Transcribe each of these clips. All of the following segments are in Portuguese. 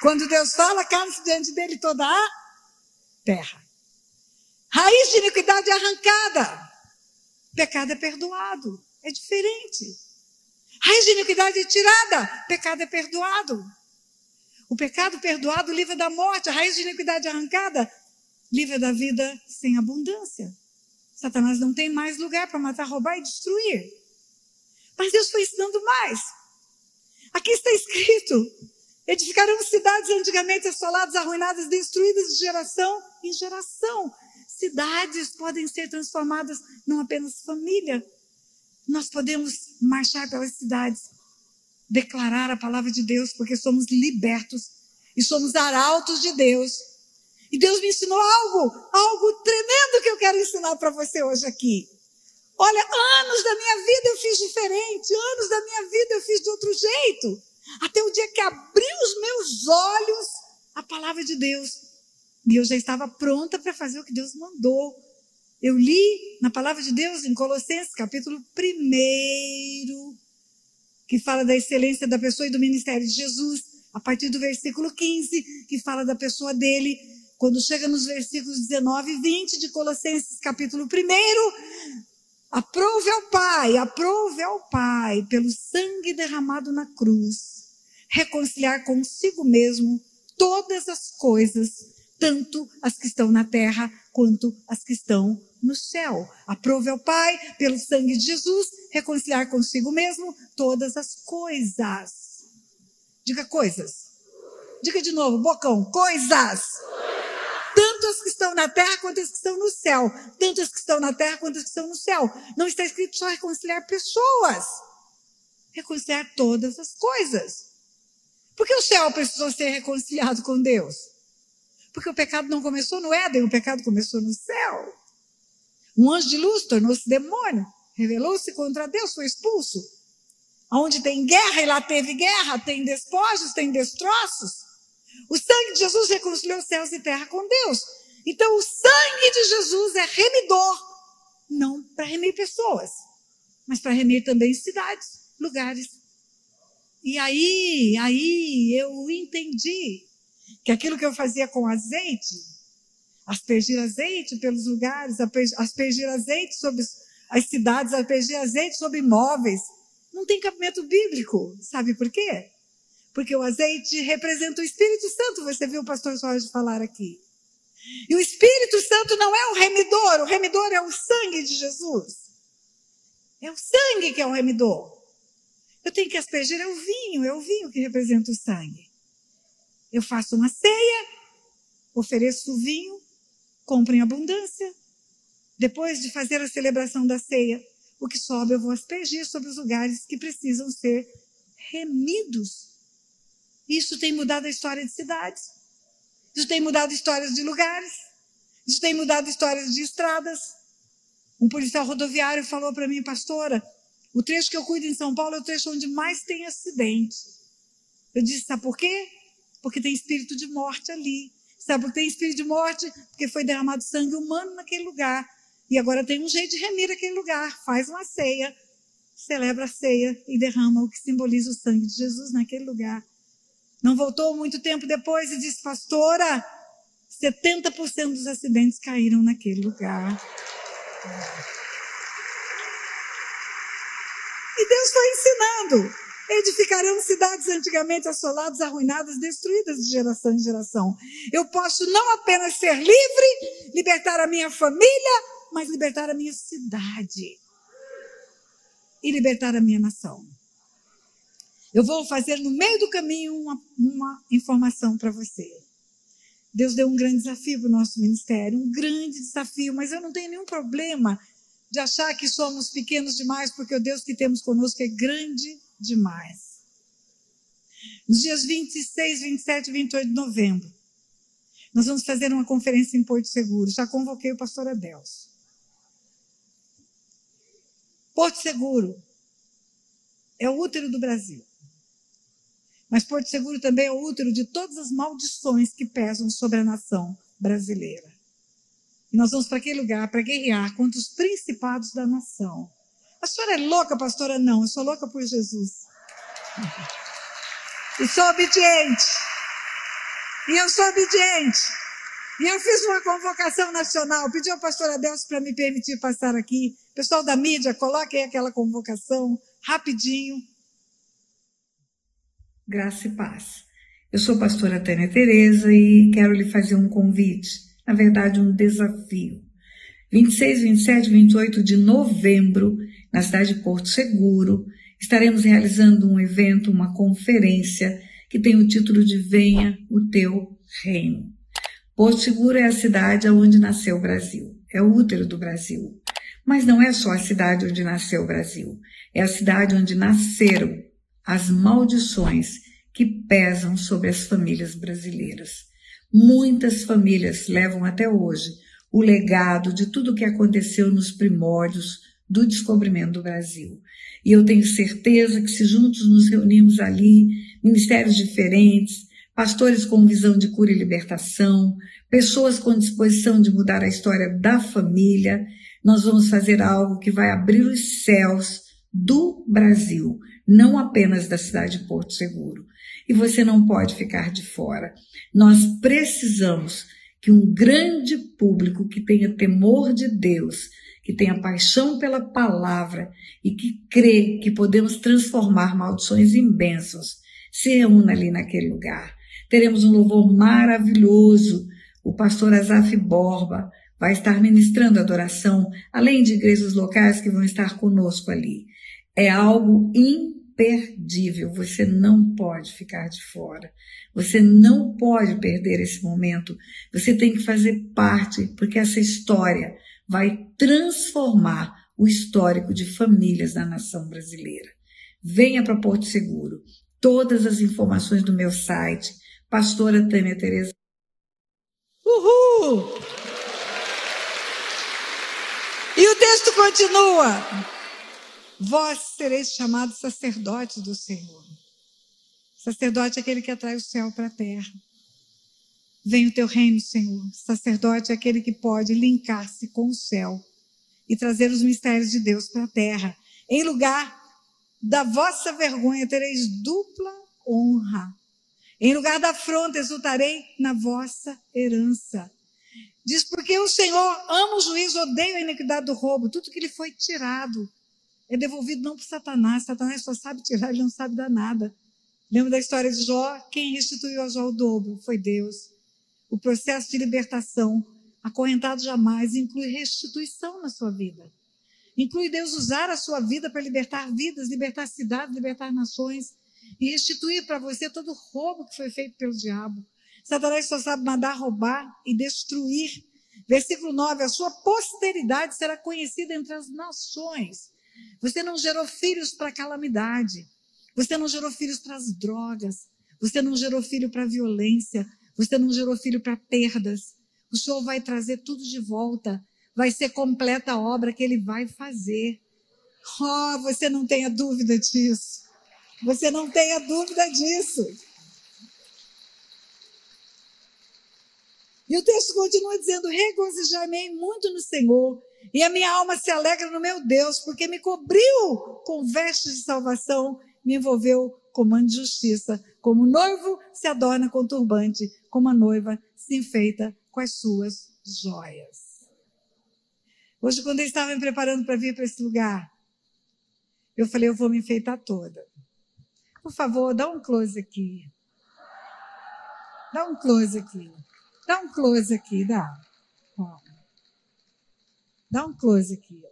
Quando Deus fala, cala-se diante dele toda a terra. Raiz de iniquidade arrancada. Pecado é perdoado. É diferente. Raiz de iniquidade é tirada. Pecado é perdoado. O pecado perdoado livra da morte. A raiz de iniquidade arrancada livra da vida sem abundância. Satanás não tem mais lugar para matar, roubar e destruir. Mas Deus foi ensinando mais. Aqui está escrito: edificarão cidades antigamente assoladas, arruinadas, destruídas de geração em geração. Cidades podem ser transformadas não apenas família. Nós podemos marchar pelas cidades, declarar a palavra de Deus, porque somos libertos e somos arautos de Deus. E Deus me ensinou algo, algo tremendo que eu quero ensinar para você hoje aqui. Olha, anos da minha vida eu fiz diferente, anos da minha vida eu fiz de outro jeito. Até o dia que abri os meus olhos, a palavra de Deus. E eu já estava pronta para fazer o que Deus mandou. Eu li na palavra de Deus em Colossenses, capítulo 1, que fala da excelência da pessoa e do ministério de Jesus, a partir do versículo 15, que fala da pessoa dele. Quando chega nos versículos 19 e 20 de Colossenses, capítulo 1, aprove ao Pai, aprove ao Pai, pelo sangue derramado na cruz, reconciliar consigo mesmo todas as coisas, tanto as que estão na terra quanto as que estão no céu. Aprove ao Pai, pelo sangue de Jesus, reconciliar consigo mesmo todas as coisas. Diga coisas. Diga de novo, bocão, coisas. Tanto que estão na terra quanto que estão no céu. Tanto que estão na terra quanto que estão no céu. Não está escrito só reconciliar pessoas. Reconciliar todas as coisas. Por que o céu precisou ser reconciliado com Deus? Porque o pecado não começou no Éden, o pecado começou no céu. Um anjo de luz tornou-se demônio, revelou-se contra Deus, foi expulso. Onde tem guerra, e lá teve guerra, tem despojos, tem destroços. O sangue de Jesus reconciliou céus e terra com Deus. Então, o sangue de Jesus é remidor, não para remir pessoas, mas para remir também cidades, lugares. E aí, aí eu entendi que aquilo que eu fazia com azeite aspergir azeite pelos lugares, aspergir azeite sobre as cidades, aspergir azeite sobre imóveis. Não tem cabimento bíblico. Sabe por quê? Porque o azeite representa o Espírito Santo, você viu o pastor Jorge falar aqui. E o Espírito Santo não é o remidor, o remidor é o sangue de Jesus. É o sangue que é o remidor. Eu tenho que aspergir, é o vinho, é o vinho que representa o sangue. Eu faço uma ceia, ofereço o vinho, compro em abundância. Depois de fazer a celebração da ceia, o que sobe eu vou aspergir sobre os lugares que precisam ser remidos. Isso tem mudado a história de cidades. Isso tem mudado histórias de lugares. Isso tem mudado histórias de estradas. Um policial rodoviário falou para mim, pastora, o trecho que eu cuido em São Paulo é o trecho onde mais tem acidente. Eu disse, sabe por quê? Porque tem espírito de morte ali. Sabe por que tem espírito de morte? Porque foi derramado sangue humano naquele lugar. E agora tem um jeito de remir aquele lugar. Faz uma ceia, celebra a ceia e derrama o que simboliza o sangue de Jesus naquele lugar. Não voltou muito tempo depois e disse, pastora, 70% dos acidentes caíram naquele lugar. E Deus foi ensinando. Edificarão cidades antigamente assoladas, arruinadas, destruídas de geração em geração. Eu posso não apenas ser livre, libertar a minha família, mas libertar a minha cidade e libertar a minha nação. Eu vou fazer no meio do caminho uma, uma informação para você. Deus deu um grande desafio para o nosso ministério, um grande desafio, mas eu não tenho nenhum problema de achar que somos pequenos demais, porque o Deus que temos conosco é grande demais. Nos dias 26, 27 e 28 de novembro, nós vamos fazer uma conferência em Porto Seguro. Já convoquei o pastor Adelso. Porto Seguro é o útero do Brasil. Mas Porto Seguro também é o útero de todas as maldições que pesam sobre a nação brasileira. E nós vamos para aquele lugar para guerrear contra os principados da nação. A senhora é louca, pastora? Não, eu sou louca por Jesus. E sou obediente. E eu sou obediente. E eu fiz uma convocação nacional, pedi ao pastor Adelso para me permitir passar aqui. Pessoal da mídia, coloquem aquela convocação rapidinho. Graça e paz. Eu sou pastora Tânia Tereza e quero lhe fazer um convite, na verdade um desafio. 26, 27 e 28 de novembro, na cidade de Porto Seguro, estaremos realizando um evento, uma conferência que tem o título de Venha o Teu Reino. Porto Seguro é a cidade onde nasceu o Brasil, é o útero do Brasil. Mas não é só a cidade onde nasceu o Brasil, é a cidade onde nasceram as maldições que pesam sobre as famílias brasileiras. Muitas famílias levam até hoje o legado de tudo o que aconteceu nos primórdios do descobrimento do Brasil. E eu tenho certeza que se juntos nos reunimos ali, ministérios diferentes, pastores com visão de cura e libertação, pessoas com disposição de mudar a história da família, nós vamos fazer algo que vai abrir os céus do Brasil, não apenas da cidade de Porto Seguro. E você não pode ficar de fora. Nós precisamos que um grande público que tenha temor de Deus, que tenha paixão pela palavra e que crê que podemos transformar maldições em bênçãos, se reúna ali naquele lugar. Teremos um louvor maravilhoso. O pastor Azaf Borba vai estar ministrando adoração, além de igrejas locais que vão estar conosco ali. É algo imperdível. Você não pode ficar de fora. Você não pode perder esse momento. Você tem que fazer parte, porque essa história vai transformar o histórico de famílias da nação brasileira. Venha para Porto Seguro. Todas as informações do meu site pastora Tânia Tereza. Uhul! E o texto continua. Vós sereis chamados sacerdotes do Senhor. Sacerdote é aquele que atrai o céu para a terra. Vem o teu reino, Senhor. Sacerdote é aquele que pode linkar-se com o céu e trazer os mistérios de Deus para a terra. Em lugar da vossa vergonha tereis dupla honra em lugar da afronta, exultarei na vossa herança. Diz, porque o Senhor ama o juízo, odeia a iniquidade do roubo. Tudo que lhe foi tirado é devolvido não para Satanás. Satanás só sabe tirar, ele não sabe dar nada. Lembra da história de Jó? Quem restituiu a Jó o dobro foi Deus. O processo de libertação, acorrentado jamais, inclui restituição na sua vida. Inclui Deus usar a sua vida para libertar vidas, libertar cidades, libertar nações e restituir para você todo o roubo que foi feito pelo diabo. Satanás só sabe mandar roubar e destruir. Versículo 9: A sua posteridade será conhecida entre as nações. Você não gerou filhos para calamidade. Você não gerou filhos para as drogas. Você não gerou filho para violência. Você não gerou filho para perdas. O Senhor vai trazer tudo de volta. Vai ser completa a obra que Ele vai fazer. Oh, você não tenha dúvida disso. Você não tenha dúvida disso. E o texto continua dizendo: Regozijai-me muito no Senhor, e a minha alma se alegra no meu Deus, porque me cobriu com vestes de salvação, me envolveu com mão de justiça, como o noivo se adorna com turbante, como a noiva se enfeita com as suas joias. Hoje, quando eu estava me preparando para vir para esse lugar, eu falei: eu vou me enfeitar toda. Por favor, dá um close aqui. Dá um close aqui. Dá um close aqui, dá. Ó. Dá um close aqui.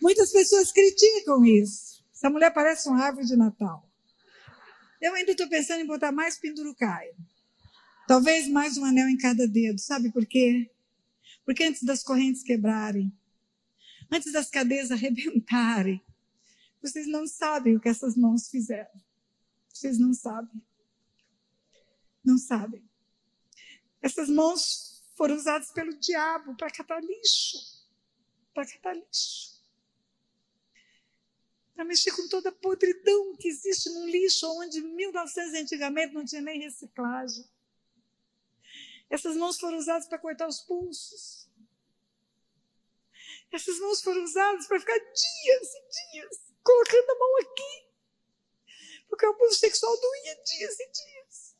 Muitas pessoas criticam isso. Essa mulher parece uma árvore de Natal. Eu ainda estou pensando em botar mais pendurucaio. Talvez mais um anel em cada dedo. Sabe por quê? Porque antes das correntes quebrarem, antes das cadeias arrebentarem, vocês não sabem o que essas mãos fizeram. Vocês não sabem. Não sabem. Essas mãos foram usadas pelo diabo para catar lixo. Para catar lixo. Para mexer com toda a podridão que existe num lixo onde 1900 antigamente não tinha nem reciclagem. Essas mãos foram usadas para cortar os pulsos. Essas mãos foram usadas para ficar dias e dias colocando a mão aqui. Porque o abuso sexual doía dias e dias.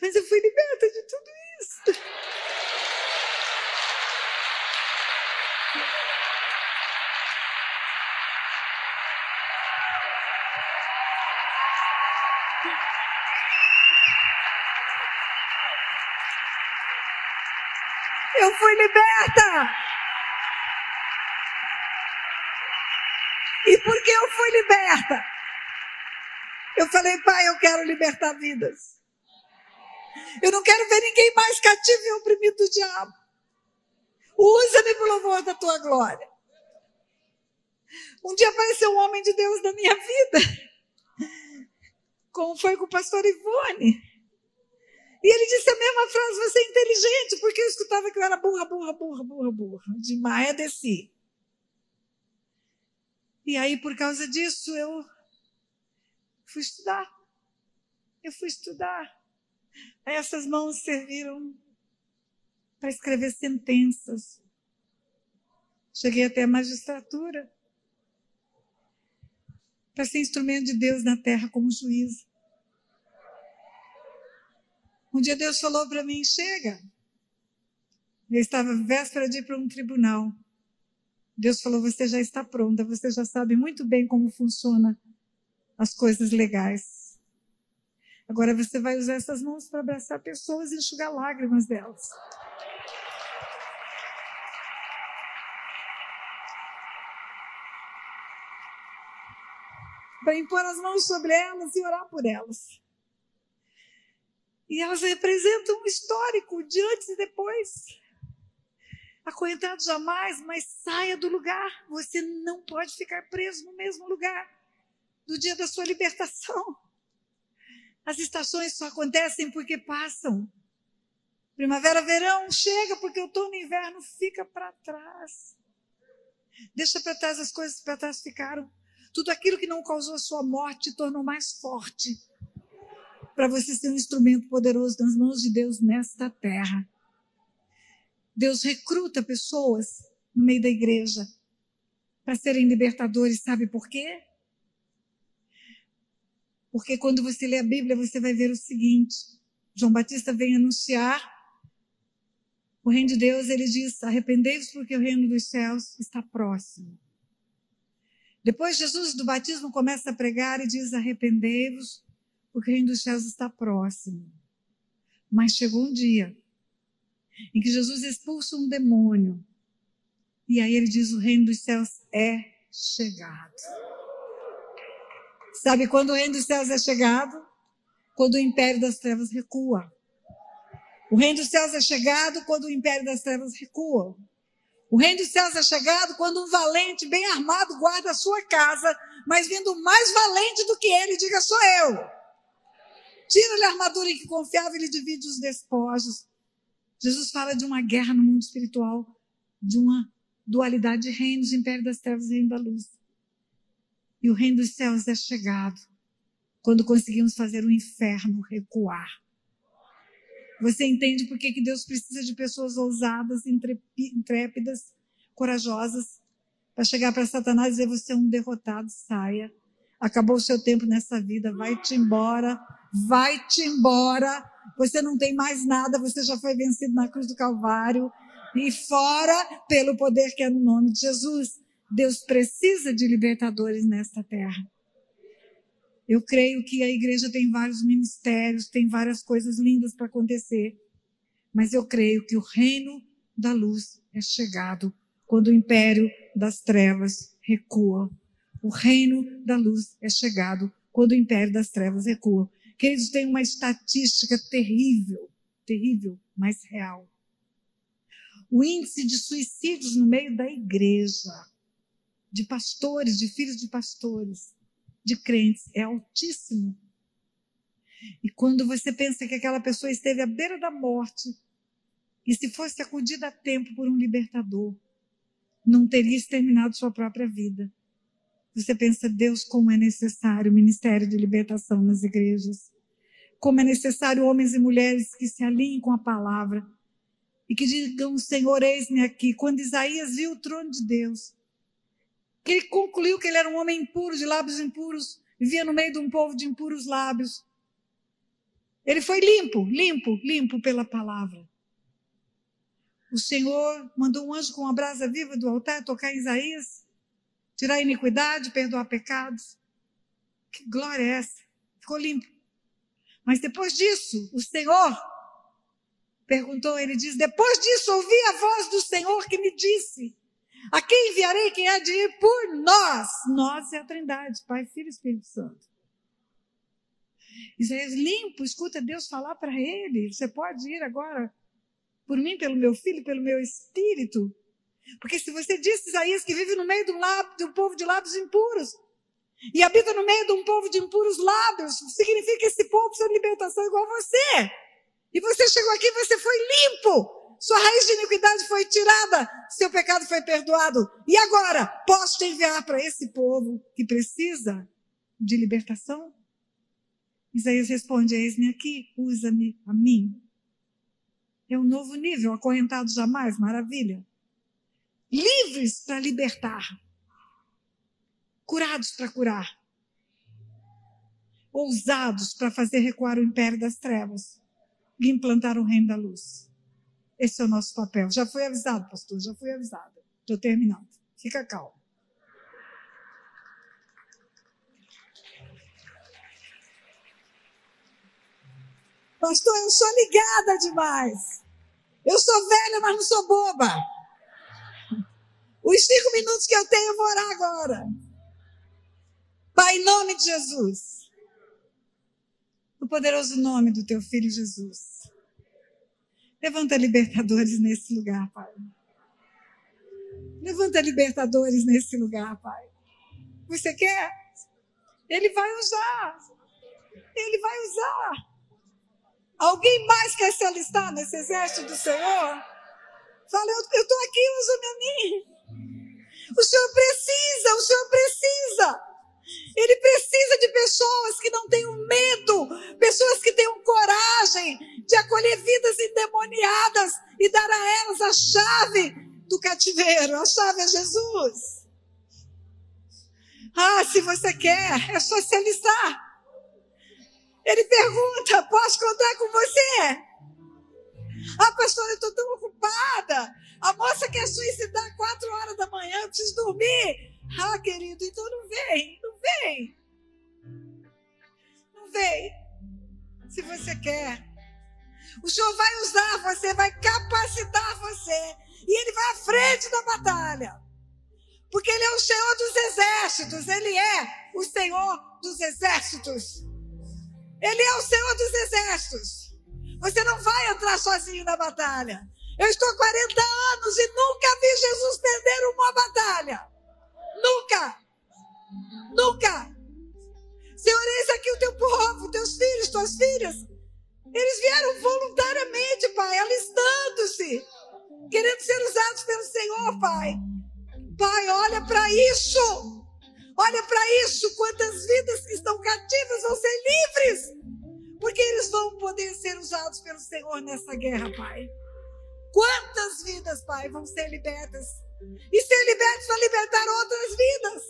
Mas eu fui liberta de tudo isso. Eu fui liberta! E por que eu fui liberta? Eu falei, pai, eu quero libertar vidas. Eu não quero ver ninguém mais cativo e oprimido do diabo. Usa-me para o louvor da tua glória. Um dia apareceu um homem de Deus na minha vida, como foi com o pastor Ivone. E ele disse a mesma frase: Você é inteligente, porque eu escutava que eu era burra, burra, burra, burra, burra. De Maia desci. E aí, por causa disso, eu fui estudar. Eu fui estudar. Aí essas mãos serviram para escrever sentenças. Cheguei até a magistratura para ser instrumento de Deus na terra como juíza. Um dia Deus falou para mim: chega. Eu estava véspera de ir para um tribunal. Deus falou: você já está pronta, você já sabe muito bem como funciona as coisas legais. Agora você vai usar essas mãos para abraçar pessoas e enxugar lágrimas delas. Para impor as mãos sobre elas e orar por elas. E elas representam um histórico de antes e depois acorrentado jamais, mas saia do lugar. Você não pode ficar preso no mesmo lugar do dia da sua libertação. As estações só acontecem porque passam. Primavera, verão, chega porque outono e inverno fica para trás. Deixa para trás as coisas que para trás ficaram. Tudo aquilo que não causou a sua morte te tornou mais forte. Para você ser um instrumento poderoso nas mãos de Deus nesta terra. Deus recruta pessoas no meio da igreja para serem libertadores, sabe por quê? Porque quando você lê a Bíblia, você vai ver o seguinte: João Batista vem anunciar o reino de Deus, ele diz: arrependei-vos porque o reino dos céus está próximo. Depois, Jesus do batismo começa a pregar e diz: arrependei-vos porque o reino dos céus está próximo. Mas chegou um dia em que Jesus expulsa um demônio. E aí ele diz: o reino dos céus é chegado. Sabe quando o reino dos céus é chegado? Quando o império das trevas recua. O reino dos céus é chegado quando o império das trevas recua. O reino dos céus é chegado quando um valente bem armado guarda a sua casa, mas vindo mais valente do que ele, diga: sou eu. Tira-lhe a armadura em que confiava e ele divide os despojos. Jesus fala de uma guerra no mundo espiritual, de uma dualidade de reinos, império das trevas e reino da luz. E o reino dos céus é chegado quando conseguimos fazer o inferno recuar. Você entende por que, que Deus precisa de pessoas ousadas, intrépidas, corajosas, para chegar para Satanás e dizer: Você é um derrotado, saia. Acabou o seu tempo nessa vida, vai-te embora, vai-te embora você não tem mais nada, você já foi vencido na cruz do Calvário. E fora pelo poder que é no nome de Jesus. Deus precisa de libertadores nesta terra. Eu creio que a igreja tem vários ministérios, tem várias coisas lindas para acontecer. Mas eu creio que o reino da luz é chegado quando o império das trevas recua. O reino da luz é chegado quando o império das trevas recua. Queridos, tem uma estatística terrível, terrível, mas real. O índice de suicídios no meio da igreja, de pastores, de filhos de pastores, de crentes, é altíssimo. E quando você pensa que aquela pessoa esteve à beira da morte, e se fosse acudida a tempo por um libertador, não teria exterminado sua própria vida. Você pensa, Deus, como é necessário o ministério de libertação nas igrejas. Como é necessário homens e mulheres que se alinhem com a palavra e que digam, Senhor, eis-me aqui. Quando Isaías viu o trono de Deus, que ele concluiu que ele era um homem impuro, de lábios impuros, vivia no meio de um povo de impuros lábios. Ele foi limpo, limpo, limpo pela palavra. O Senhor mandou um anjo com uma brasa viva do altar tocar em Isaías, tirar iniquidade, perdoar pecados. Que glória é essa? Ficou limpo. Mas depois disso, o Senhor perguntou, ele diz: Depois disso, ouvi a voz do Senhor que me disse: A quem enviarei quem há de ir por nós? Nós é a Trindade, Pai, Filho e Espírito Santo. Isaías limpo, escuta Deus falar para ele: Você pode ir agora por mim, pelo meu filho, pelo meu espírito. Porque se você disse, Isaías, que vive no meio de um, lábio, de um povo de lábios impuros, e habita no meio de um povo de impuros lábios, significa que esse povo precisa de libertação igual você. E você chegou aqui, você foi limpo. Sua raiz de iniquidade foi tirada, seu pecado foi perdoado. E agora, posso te enviar para esse povo que precisa de libertação? Isaías responde: Eis-me aqui, usa-me a mim. É um novo nível, acorrentado jamais, maravilha. Livres para libertar, curados para curar, ousados para fazer recuar o império das trevas e implantar o reino da luz. Esse é o nosso papel. Já fui avisado, pastor, já fui avisado. Estou terminando. Fica calmo. Pastor, eu sou ligada demais. Eu sou velha, mas não sou boba. Os cinco minutos que eu tenho, eu vou orar agora. Pai, em nome de Jesus. No poderoso nome do teu filho Jesus. Levanta libertadores nesse lugar, Pai. Levanta libertadores nesse lugar, Pai. Você quer? Ele vai usar. Ele vai usar. Alguém mais quer se alistar nesse exército do Senhor? Fala, eu estou aqui, usa-me a mim. O Senhor precisa, o Senhor precisa. Ele precisa de pessoas que não tenham medo, pessoas que tenham coragem de acolher vidas endemoniadas e dar a elas a chave do cativeiro. A chave é Jesus. Ah, se você quer, é alistar. Ele pergunta: posso contar com você? Ah, pastora, eu estou tão ocupada. A moça quer suicidar quatro horas da manhã, eu preciso dormir. Ah, querido, então não vem, não vem. Não vem. Se você quer. O Senhor vai usar você, vai capacitar você. E Ele vai à frente da batalha. Porque Ele é o Senhor dos exércitos. Ele é o Senhor dos exércitos. Ele é o Senhor dos exércitos. Você não vai entrar sozinho na batalha. Eu estou há 40 anos Pai, vão ser libertas e ser libertos para libertar outras vidas.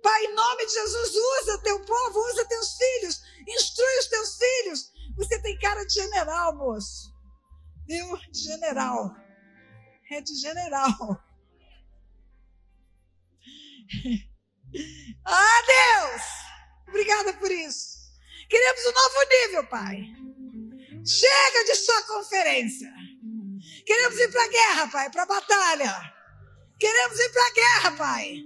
Pai, em nome de Jesus, usa teu povo, usa teus filhos, instrui os teus filhos. Você tem cara de general, moço. Viu? De general. É de general. Ah, Deus! Obrigada por isso. Queremos um novo nível, Pai. Chega de só conferência. Queremos ir para a guerra, Pai, para a batalha. Queremos ir para a guerra, Pai.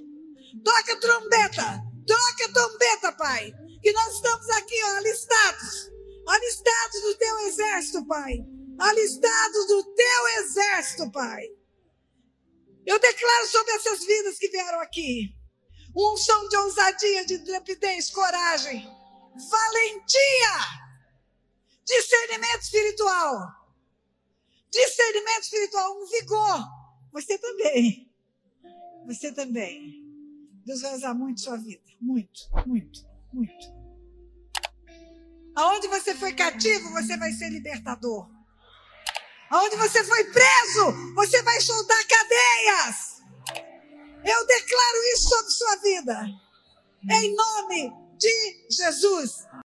Toca a trombeta. Toca a trombeta, Pai. Que nós estamos aqui, ó, alistados. Alistados do teu exército, Pai. Alistados do teu exército, Pai. Eu declaro sobre essas vidas que vieram aqui uma unção de ousadia, de intrepidez, coragem, valentia, discernimento espiritual. Discernimento espiritual, um vigor. Você também. Você também. Deus vai usar muito sua vida. Muito, muito, muito. Aonde você foi cativo, você vai ser libertador. Onde você foi preso, você vai soltar cadeias. Eu declaro isso sobre sua vida. Em nome de Jesus.